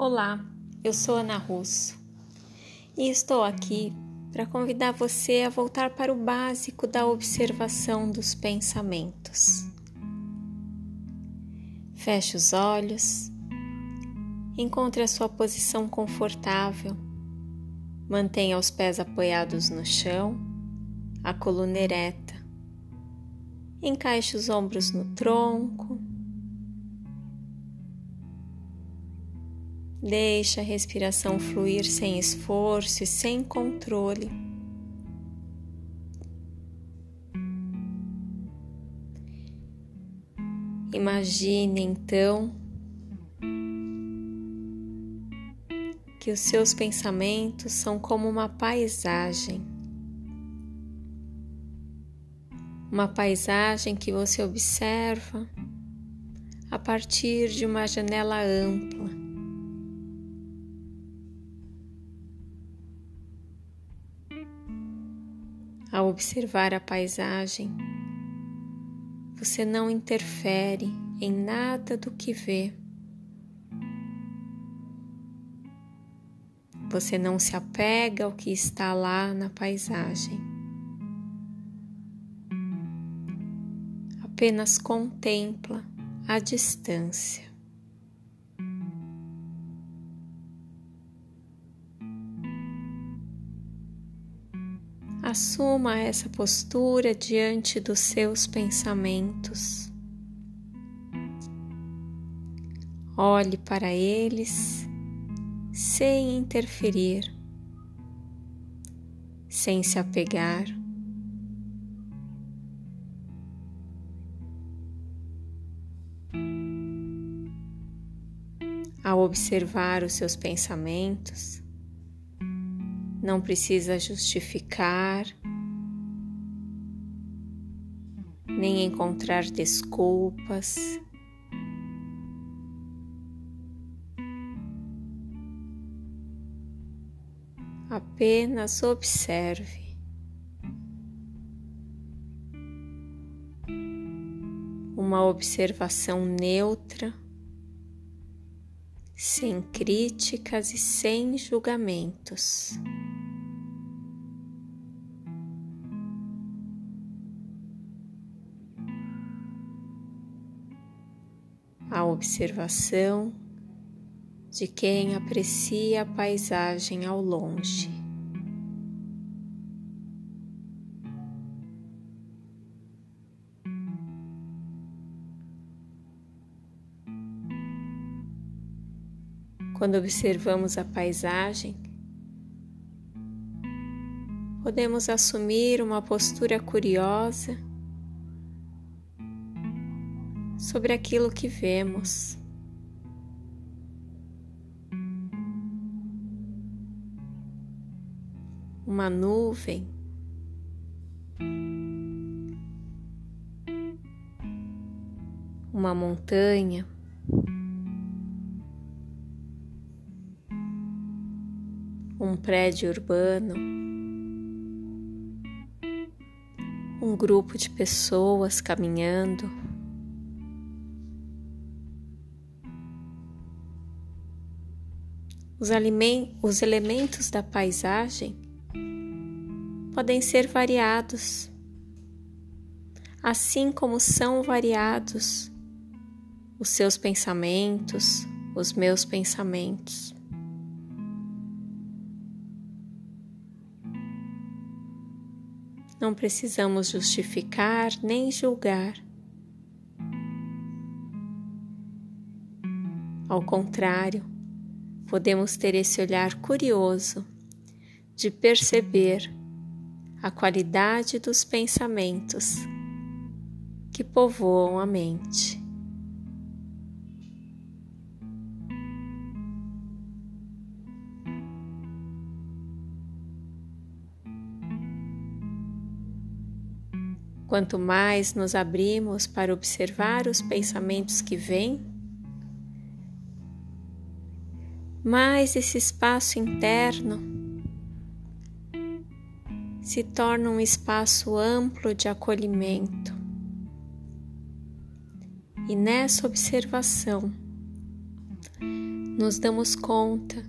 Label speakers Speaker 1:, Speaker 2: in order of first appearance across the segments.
Speaker 1: Olá, eu sou Ana Russo e estou aqui para convidar você a voltar para o básico da observação dos pensamentos. Feche os olhos, encontre a sua posição confortável, mantenha os pés apoiados no chão, a coluna ereta, encaixe os ombros no tronco Deixa a respiração fluir sem esforço e sem controle. Imagine então que os seus pensamentos são como uma paisagem. Uma paisagem que você observa a partir de uma janela ampla. Observar a paisagem, você não interfere em nada do que vê. Você não se apega ao que está lá na paisagem. Apenas contempla a distância. Assuma essa postura diante dos seus pensamentos. Olhe para eles sem interferir, sem se apegar. Ao observar os seus pensamentos, não precisa justificar, nem encontrar desculpas. Apenas observe. Uma observação neutra, sem críticas e sem julgamentos. A observação de quem aprecia a paisagem ao longe. Quando observamos a paisagem, podemos assumir uma postura curiosa sobre aquilo que vemos. Uma nuvem, uma montanha, um prédio urbano, um grupo de pessoas caminhando. Os, os elementos da paisagem podem ser variados, assim como são variados os seus pensamentos, os meus pensamentos. Não precisamos justificar nem julgar. Ao contrário, podemos ter esse olhar curioso de perceber a qualidade dos pensamentos que povoam a mente. Quanto mais nos abrimos para observar os pensamentos que vêm, mais esse espaço interno se torna um espaço amplo de acolhimento. E nessa observação, nos damos conta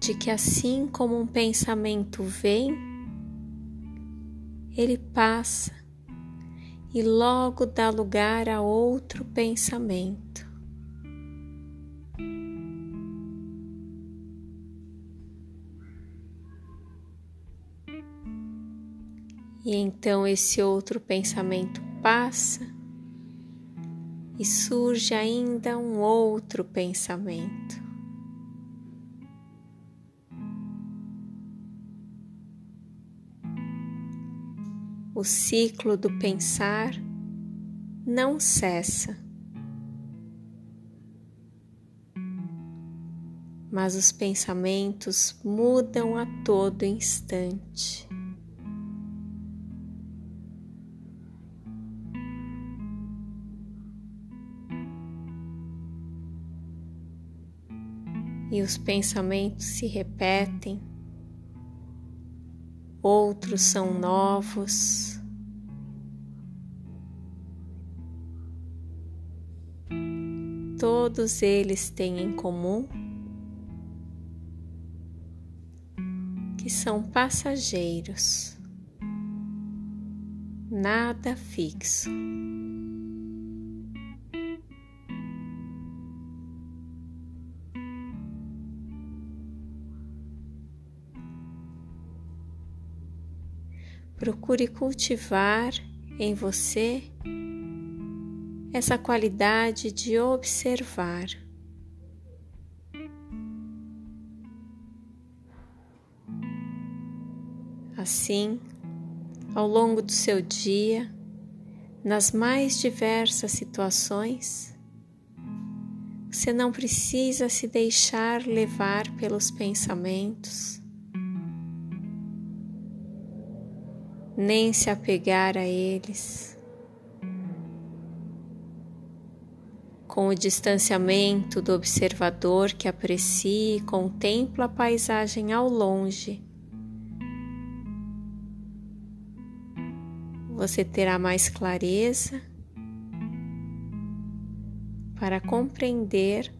Speaker 1: de que assim como um pensamento vem, ele passa e logo dá lugar a outro pensamento. E então esse outro pensamento passa e surge ainda um outro pensamento. O ciclo do pensar não cessa, mas os pensamentos mudam a todo instante. E os pensamentos se repetem, outros são novos. Todos eles têm em comum que são passageiros, nada fixo. Procure cultivar em você essa qualidade de observar. Assim, ao longo do seu dia, nas mais diversas situações, você não precisa se deixar levar pelos pensamentos nem se apegar a eles. Com o distanciamento do observador que aprecia e contempla a paisagem ao longe, você terá mais clareza para compreender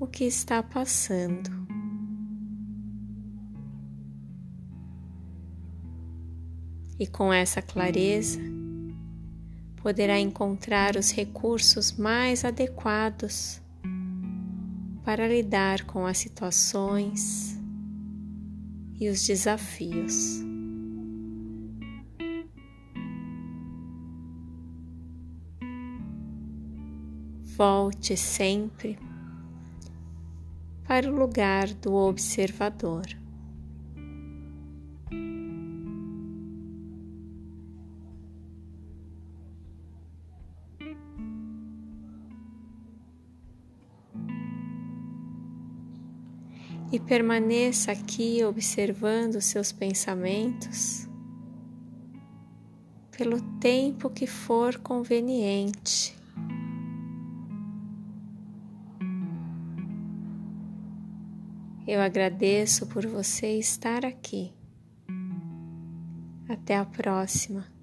Speaker 1: o que está passando. E com essa clareza poderá encontrar os recursos mais adequados para lidar com as situações e os desafios. Volte sempre para o lugar do observador. E permaneça aqui observando seus pensamentos pelo tempo que for conveniente. Eu agradeço por você estar aqui. Até a próxima.